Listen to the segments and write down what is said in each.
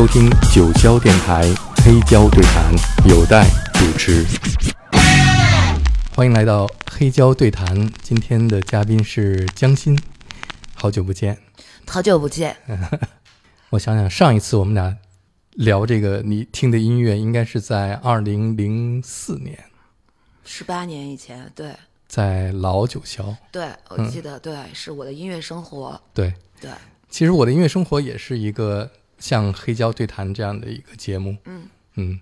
收听九霄电台黑胶对谈，有待主持。欢迎来到黑胶对谈，今天的嘉宾是江欣，好久不见。好久不见，我想想，上一次我们俩聊这个你听的音乐，应该是在二零零四年，十八年以前，对，在老九霄。对，我记得，对，是我的音乐生活。对对，其实我的音乐生活也是一个像黑胶对谈这样的一个节目。嗯嗯，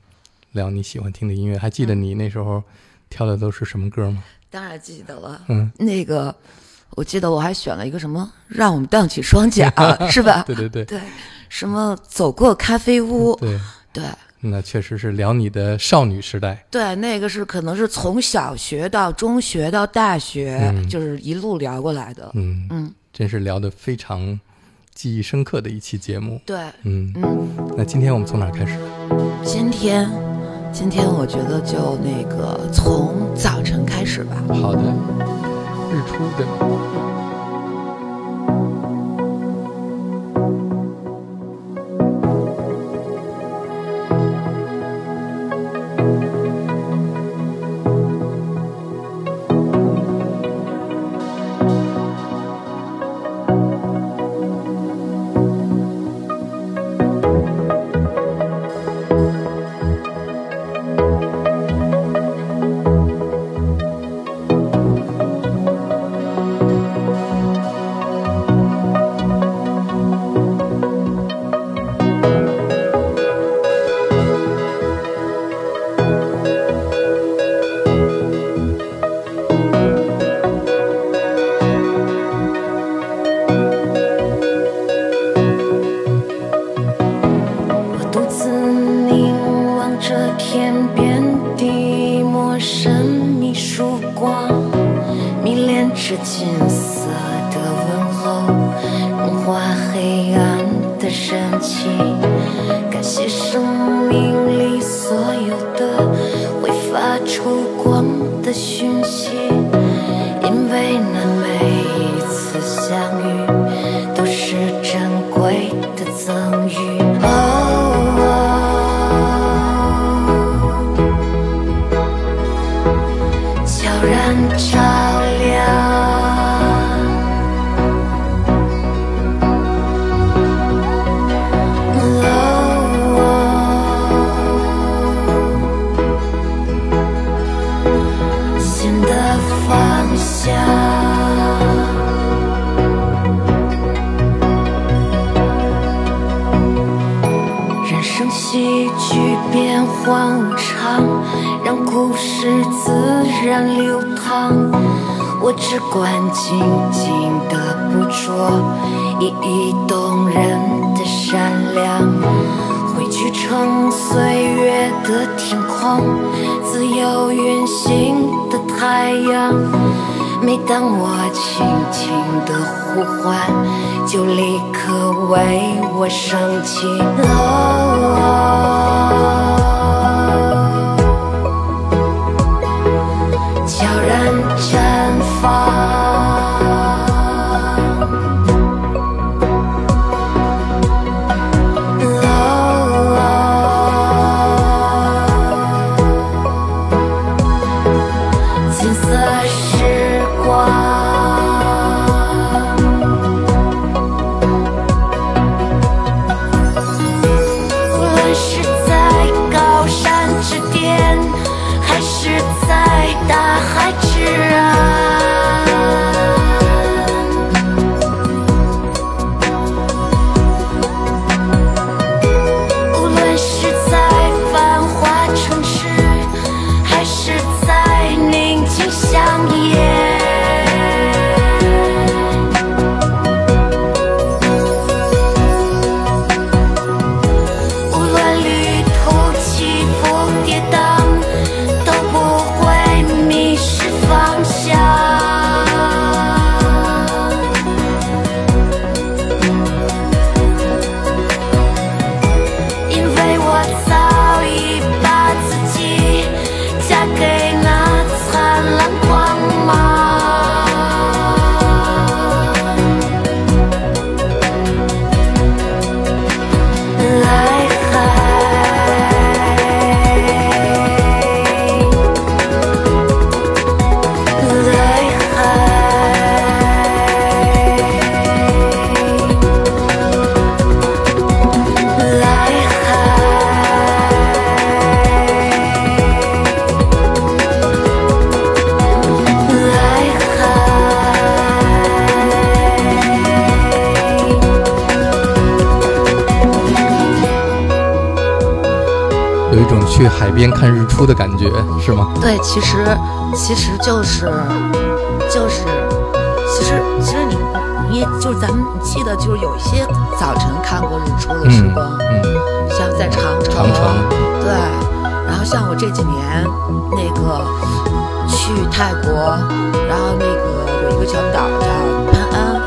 聊你喜欢听的音乐，还记得你那时候挑的都是什么歌吗？当然记得了。嗯，那个我记得我还选了一个什么，让我们荡起双桨，是吧？对对对对，什么走过咖啡屋，对，对那确实是聊你的少女时代。对，那个是可能是从小学到中学到大学，嗯就是一路聊过来的。嗯，嗯，真是聊的非常记忆深刻的一期节目。对，嗯，嗯，那今天我们从哪儿开始？今天今天我觉得就那个从早晨开始吧。好的，日出对吗？静静的捕捉一一动人的闪亮，汇聚成岁月的天空，自由运行的太阳。每当我轻轻的呼唤，就立刻为我升起。哦，种去海边看日出的感觉，是吗？对，其实其实就是就是，其实其实你你也就是咱们你记得就是有一些早晨看过日出的时嗯光，嗯，像在长城，长城，对，然后像我这几年那个去泰国，然后那个有一个小岛叫潘安，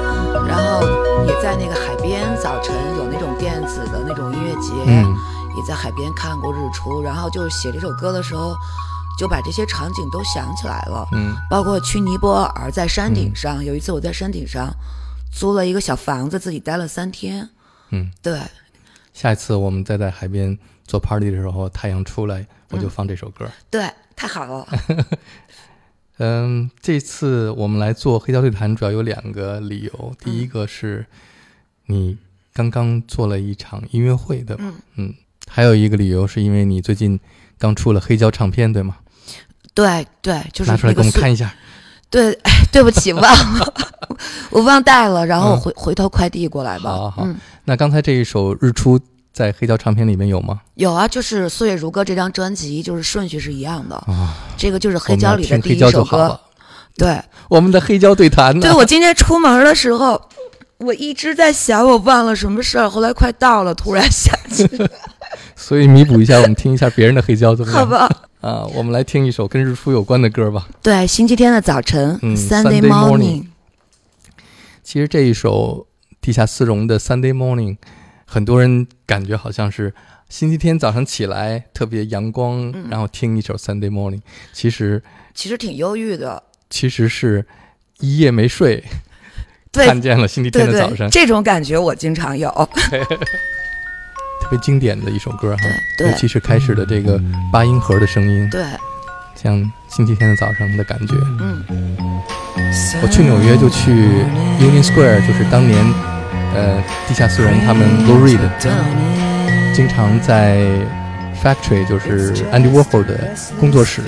然后也在那个海边，早晨有那种电子的那种音乐节，嗯也在海边看过日出，然后就是写这首歌的时候，就把这些场景都想起来了，嗯包括去尼泊尔，在山顶上，有一次我在山顶上租了一个小房子，自己待了三天，嗯。对，下一次我们再在海边做 party 的时候，太阳出来，我就放这首歌。对，太好了，嗯，这次我们来做黑胶对谈，主要有两个理由。第一个是你刚刚做了一场音乐会，对吧？嗯嗯。还有一个理由是因为你最近刚出了黑胶唱片，对吗？对对，就是拿出来给我们看一下。对，哎 对不起，忘了，我忘带了，然后嗯回、回头快递过来吧。好好嗯，那刚才这一首《日出》在黑胶唱片里面有吗？有啊，就是《岁月如歌》这张专辑，就是顺序是一样的。啊，这个就是黑胶里的第一首歌。对，我们的黑胶对谈呢？对我今天出门的时候，我一直在想，我忘了什么事儿，后来快到了，突然想起，所以弥补一下，我们听一下别人的黑胶怎么样？好吧。啊，我们来听一首跟日出有关的歌吧。对，星期天的早晨、嗯 Sunday morning 其实这一首地下丝绒的《Sunday Morning》，很多人感觉好像是星期天早上起来特别阳光，嗯然后听一首《Sunday Morning》，其实其实挺忧郁的。其实是一夜没睡，对看见了星期天的早晨，，对这种感觉我经常有。特别经典的一首歌哈，尤其是开始的这个八音盒的声音，对，像星期天的早上的感觉。嗯，我去纽约就去 Union Square，就是当年呃地下丝绒他们 Lou Reed 嗯经常在 Factory，就是 Andy Warhol 的工作室，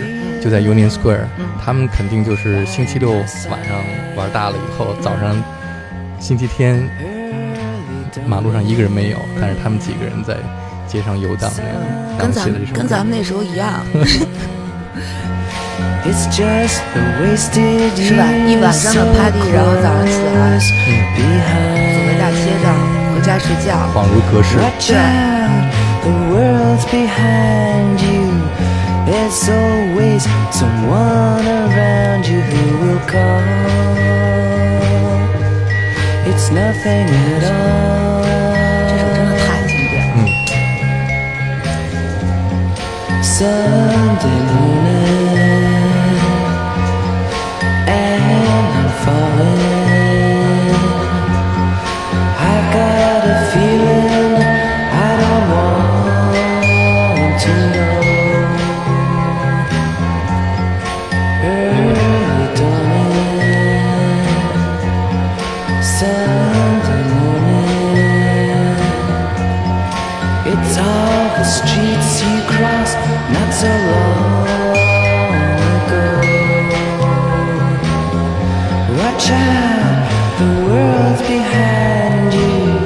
就在 Union Square。嗯。他们肯定就是星期六晚上玩大了以后，早上星期天马路上一个人没有，但是他们几个人在街上游荡那样，跟咱们跟咱们那时候一样。It's 是吧？一晚上的派对然后早上起来，走在大街上，回家睡觉，恍如隔世。对。It's nothing at 这首真的太经典了。嗯，Watch out, the world behind you.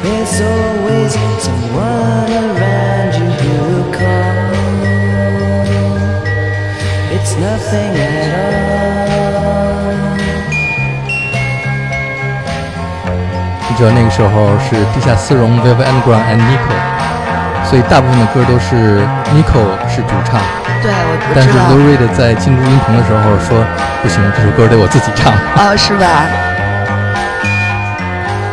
There's always someone around you who will call. It's nothing at all. 你知道那个时候是地下丝绒 Velvet Underground and Nico，所以大部分的歌都是 Nico 是主唱，对，我我但是知道 Lou。Reed 在进录音棚的时候说不行，这首歌得我自己唱。哦，是吧？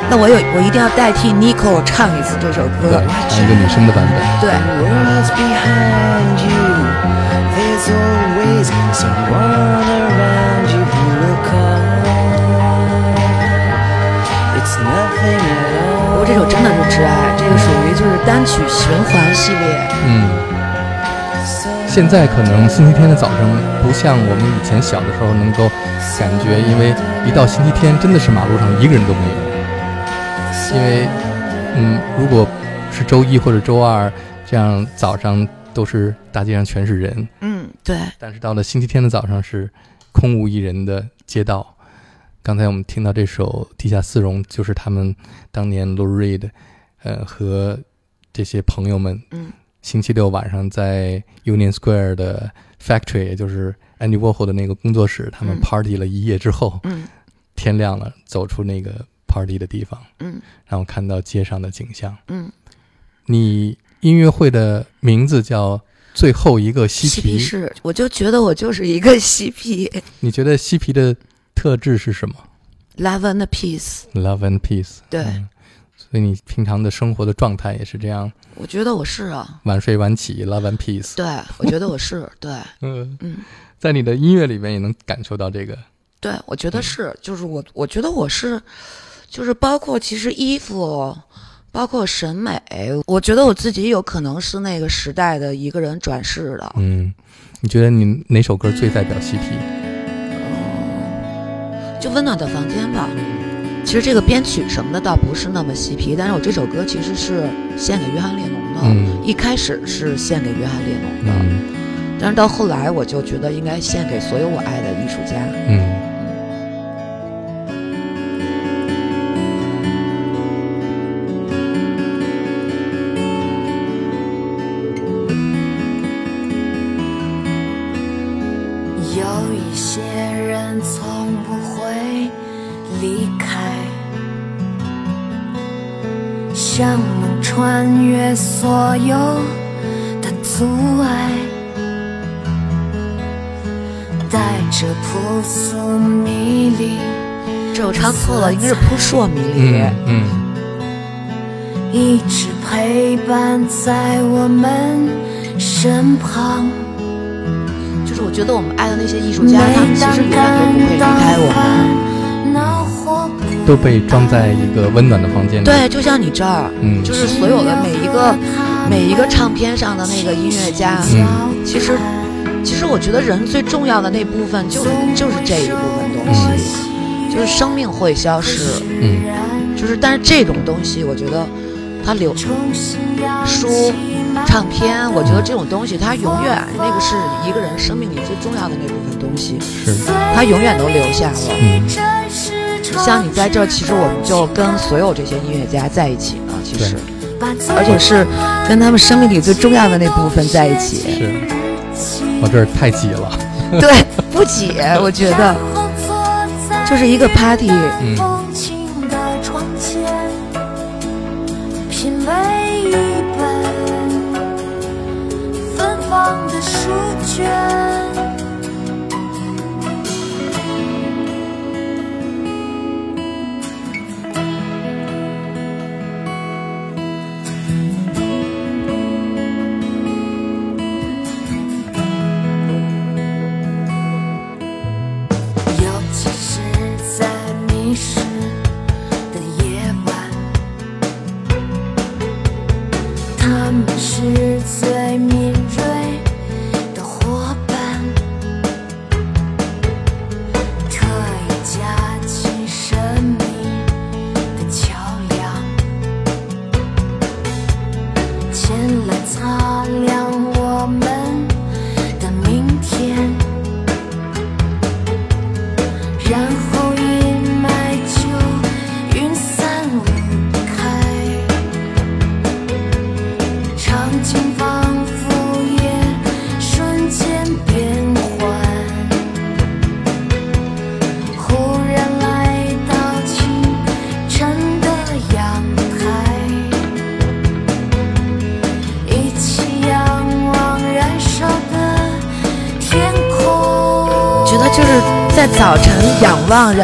那我有，我一定要代替 Nico 唱一次这首，歌。唱一个女生的版本。对，The world's behind you. There's always someone around you who will call. It's nothing at 不 all. 过这首真的是挚爱，这个属于就是单曲循环系列。嗯，现在可能星期天的早上不像我们以前小的时候能够感觉，因为一到星期天真的是马路上一个人都没有。因为，嗯，如果是周一或者周二这样早上都是大街上全是人，嗯，对，但是到了星期天的早上是空无一人的街道。刚才我们听到这首《地下丝绒》，就是他们当年 Lou Reed，呃，和这些朋友们嗯星期六晚上在 Union Square 的 Factory，也就是 Andy Warhol 的那个工作室，他们嗯 party 了一夜之后，嗯天亮了，走出那个 party 的地方，嗯然后看到街上的景象。嗯，你音乐会的名字叫《最后一个嬉嬉皮皮》，士，我就觉得我就是一个嬉皮你觉得嬉皮的特质是什么，love and peace。？Love and peace。对嗯所以你平常的生活的状态也是这样，我觉得我是啊，晚睡晚起，love and peace。对，我觉得我是对，嗯，嗯，在你的音乐里面也能感受到这个。对，我觉嗯得是，就是我，我觉得我是，就是包括其实衣服，包括审美，我觉得我自己有可能是那个时代的一个人转世的。嗯，你觉得你哪首歌最代表西皮？就温暖的房间吧。其实这个编曲什么的倒不是那么嬉皮，但是我这首歌其实是献给约翰列侬的。嗯一开始是献给约翰列侬的，嗯但是到后来我就觉得应该献给所有我爱的艺术家。嗯。穿越所有的阻碍，带着朴素迷离，这我唱错了，应该是扑朔迷离。嗯嗯一直陪伴在我们身旁。就是我觉得我们爱的那些艺术家，他们其实永远都不会离开我们。们都被装在一个温暖的房间里。，对，就像你这儿，嗯。就是所有的每一个每一个唱片上的那个音乐家，嗯。其实其实我觉得人最重要的那部分就是就是这一部分东西，就是生命会消失，嗯。就是但是这种东西，我觉得它留书、唱片，我觉得这种东西它永远那个是一个人生命里最重要的那部分东西，是，它永远都留下了。嗯像你在这，其实我们就跟所有这些音乐家在一起呢，其实，而而且是跟他们生命里最重要的那部分在一起。是，我这儿太挤了。对，不挤，我觉得 就是一个 party。嗯风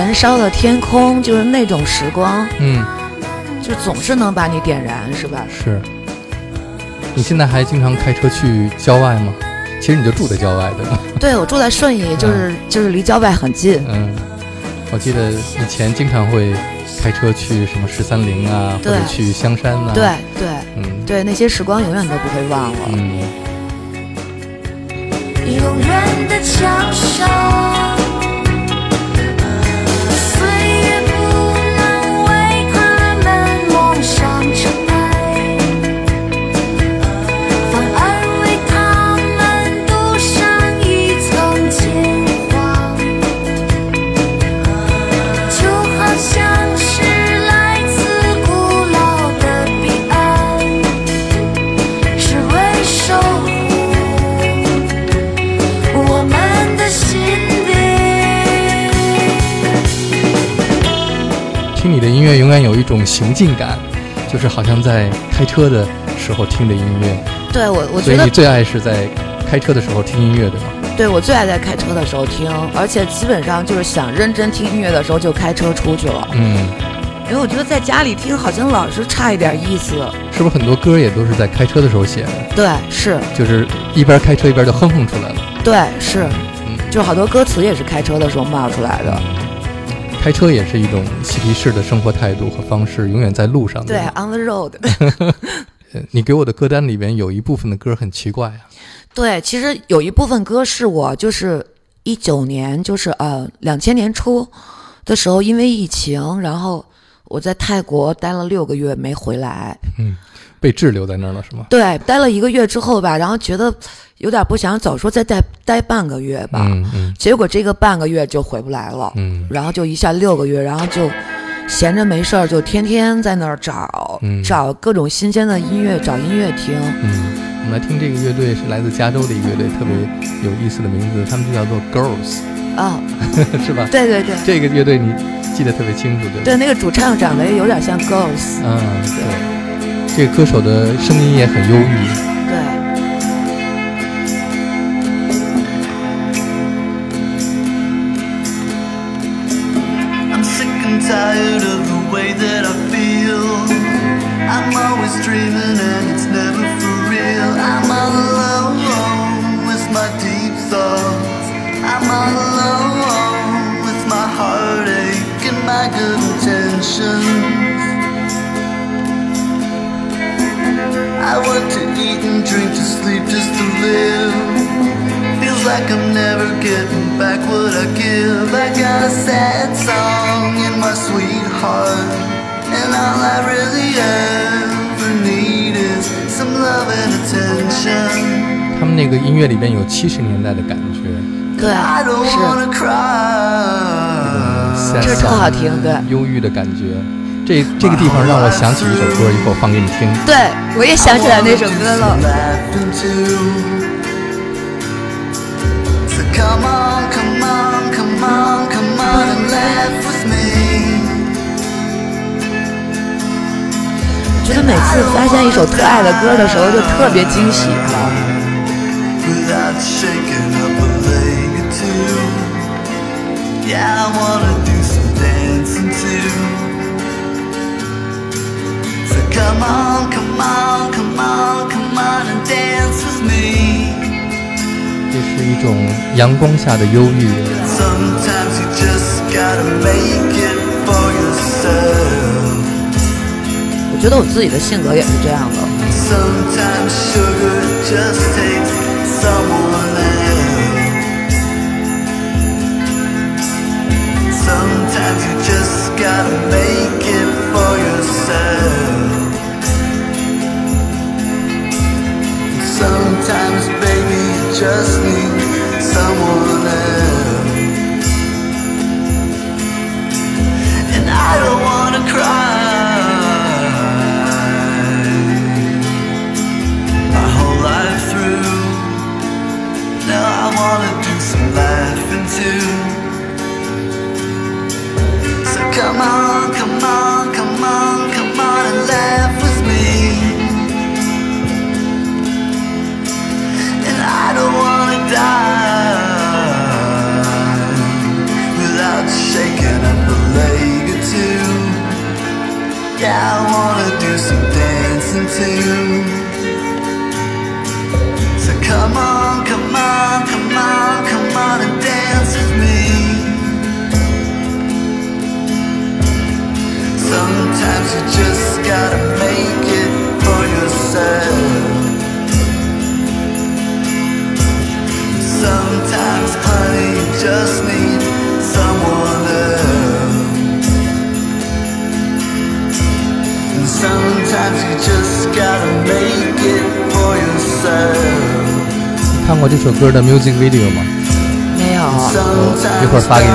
燃烧的天空，就是那种时光，嗯，就总是能把你点燃，是吧？是。你现在还经常开车去郊外吗？其实你就住在郊外，对吗？对，我住在顺义，就是就是离郊外很近。嗯，我记得以前经常会开车去什么十三陵啊，或者去香山啊、对对嗯对，那些时光永远都不会忘了。嗯，永远的强手。乐永远有一种行进感，就是好像在开车的时候听着音乐。对我，我觉得所以你最爱是在开车的时候听音乐，对吗？对我最爱在开车的时候听，而且基本上就是想认真听音乐的时候就开车出去了，嗯，因为我觉得在家里听好像老是差一点意思。是不是很多歌也都是在开车的时候写的？对，是，就是一边开车一边就哼哼出来了。对，是，嗯，就好多歌词也是开车的时候冒出来的。开车也是一种嬉皮士的生活态度和方式，永远在路上。对，on the road。呃 你给我的歌单里边有一部分的歌很奇怪啊。对，其实有一部分歌是我就是一九年，就是呃两千年初的时候，因为疫情，然后我在泰国待了六个月没回来。嗯，被滞留在那儿了是吗？对，待了一个月之后吧，然后觉得有点不想走，说再待待半个月吧。嗯嗯结果这个半个月就回不来了，嗯然后就一下六个月，然后就闲着没事儿，就天天在那儿找、嗯找各种新鲜的音乐，找音乐听。嗯，我们来听这个乐队是来自加州的一个乐队，特别有意思的名字，他们就叫做 Girls，啊、是吧？对对对这个乐队你记得特别清楚，对吧？对，那个主唱长得也有点像 Girls，嗯，对。这歌手的声音也很忧郁，那个音乐里边有七十年代的感觉，对，I don't 是，wanna cry. 这特好听对忧郁的感觉。这这个地方让我想起一首歌，一会儿放给你听。对，我也想起来那首歌了。laughing too. So come on, come on, come on, come on and laugh with me. 觉得每次发现一首特爱的歌的时候，就特别惊喜哈。Without shaking up a leg or two. Yeah, I wanna do some dancing too. So come on, come on, come on, come on and dance with me. 这是一种阳光下的忧郁。 Sometimes you just gotta make it for yourself. 我觉得我自己的性格也是这样的。 Sometimes sugar just takes someone else. Sometimes you just gotta make it for yourself. Sometimes, baby, you just need someone else. And I don't wanna cry wanna do some laughing too. So come on, come 的 music video 吗？没 friend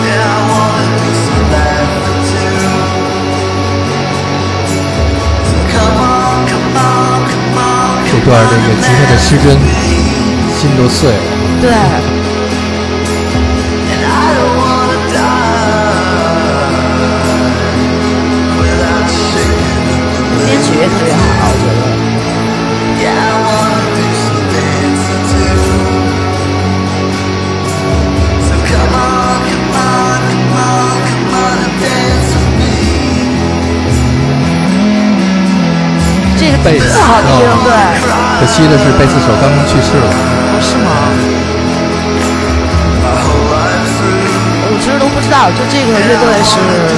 when i want to be your friend i want to be your 诗根心都碎了。对。你今天几月几？贝斯特好听，哦对，可惜的是，贝斯手刚刚去世了。不是吗.我其实都不知道，就这个乐队是那个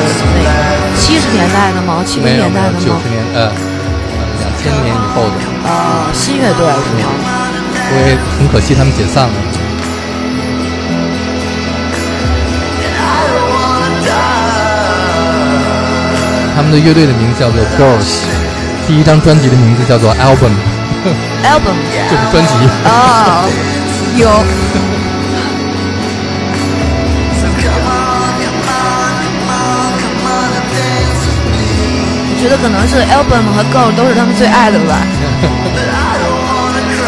七十年代的吗？七零没有年代的吗九十？年呃两千年以后的，啊，新乐队是吗？因为很可惜他们解散了。他们的乐队的名字叫做 Girls，第一张专辑的名字叫做 Album，Album，就 是专辑。哦，有。我觉得可能是 Album 和 Go 都是他们最爱的吧。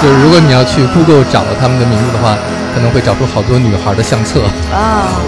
就是如果你要去 Google 找他们的名字的话，可能会找出好多女孩的相册。啊。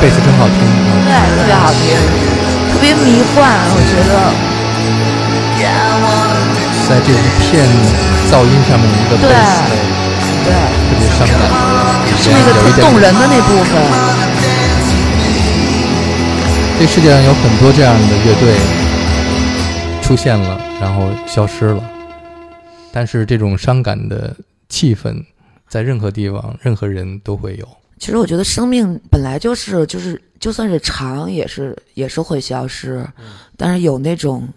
贝斯真好听啊！对，特别好听，特别迷幻，我觉得。在这一片噪音上面，一个贝对斯对，特别伤感，是那个特动人的那部分。这世界上有很多这样的乐队出现了，然后消失了，但是这种伤感的气氛，在任何地方、任何人都会有。其实我觉得生命本来就是就是就算是长，也是也是会消失，但是有那种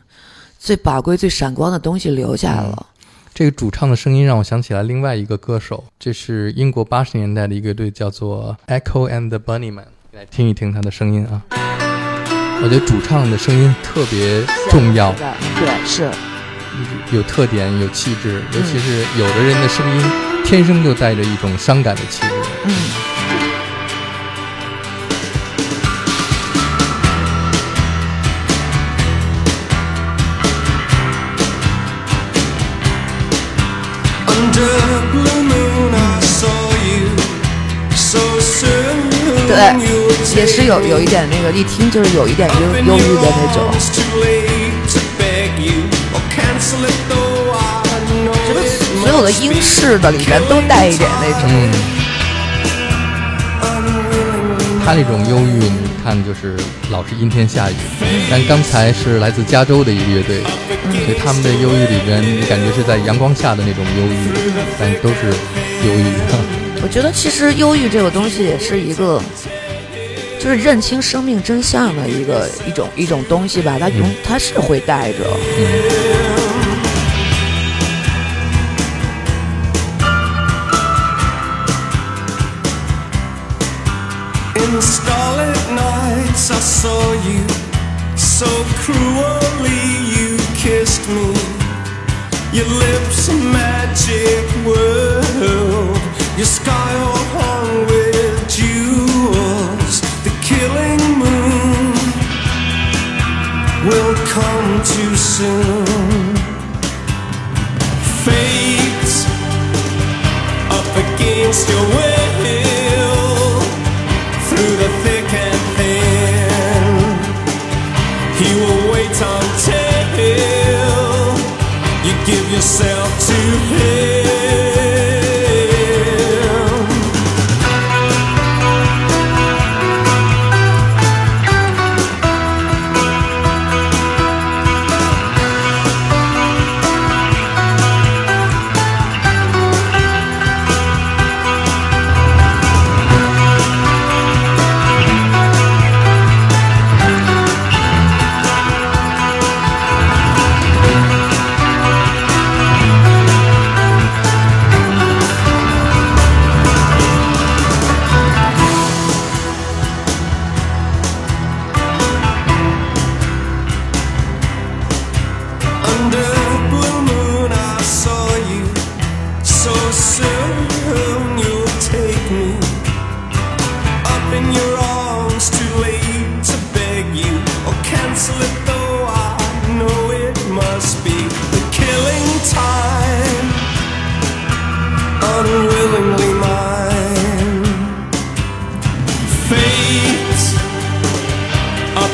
最宝贵、最闪光的东西留下了。这个主唱的声音让我想起来另外一个歌手，这是英国八十年代的一个乐队，叫做 Echo and the Bunnymen。来听一听他的声音啊！我觉得主唱的声音特别重要，对对是，有特点、有气质，尤其是有的人的声音天生就带着一种伤感的气质。嗯，对也是有有一点那个，一听就是有一点忧忧郁的那种。觉得所有的英式的里边都带一点那种。嗯，他那种忧郁，你看就是老是阴天下雨。但刚才是来自加州的一个乐队，所以他们的忧郁里边，你感觉是在阳光下的那种忧郁，但都是忧郁。我觉得其实忧郁这个东西也是一个，就是认清生命真相的一个一种一种东西吧。它永它是会带着。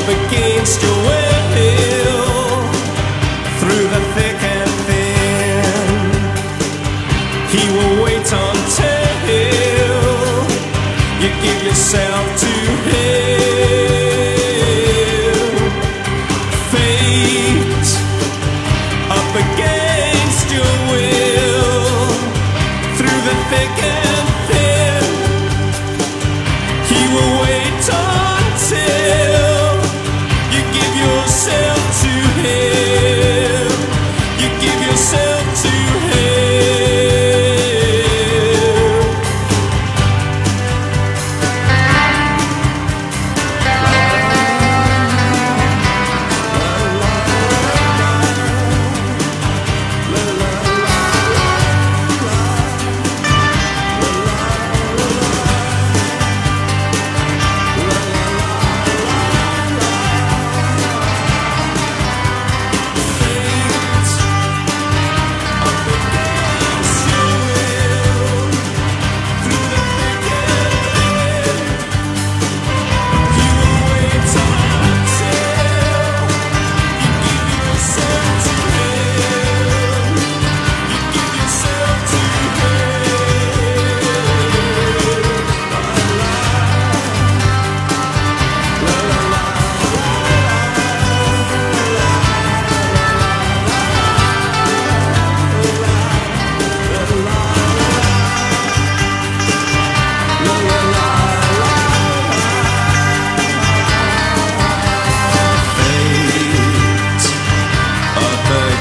Against your will.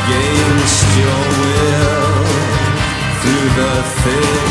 against your will through the thick.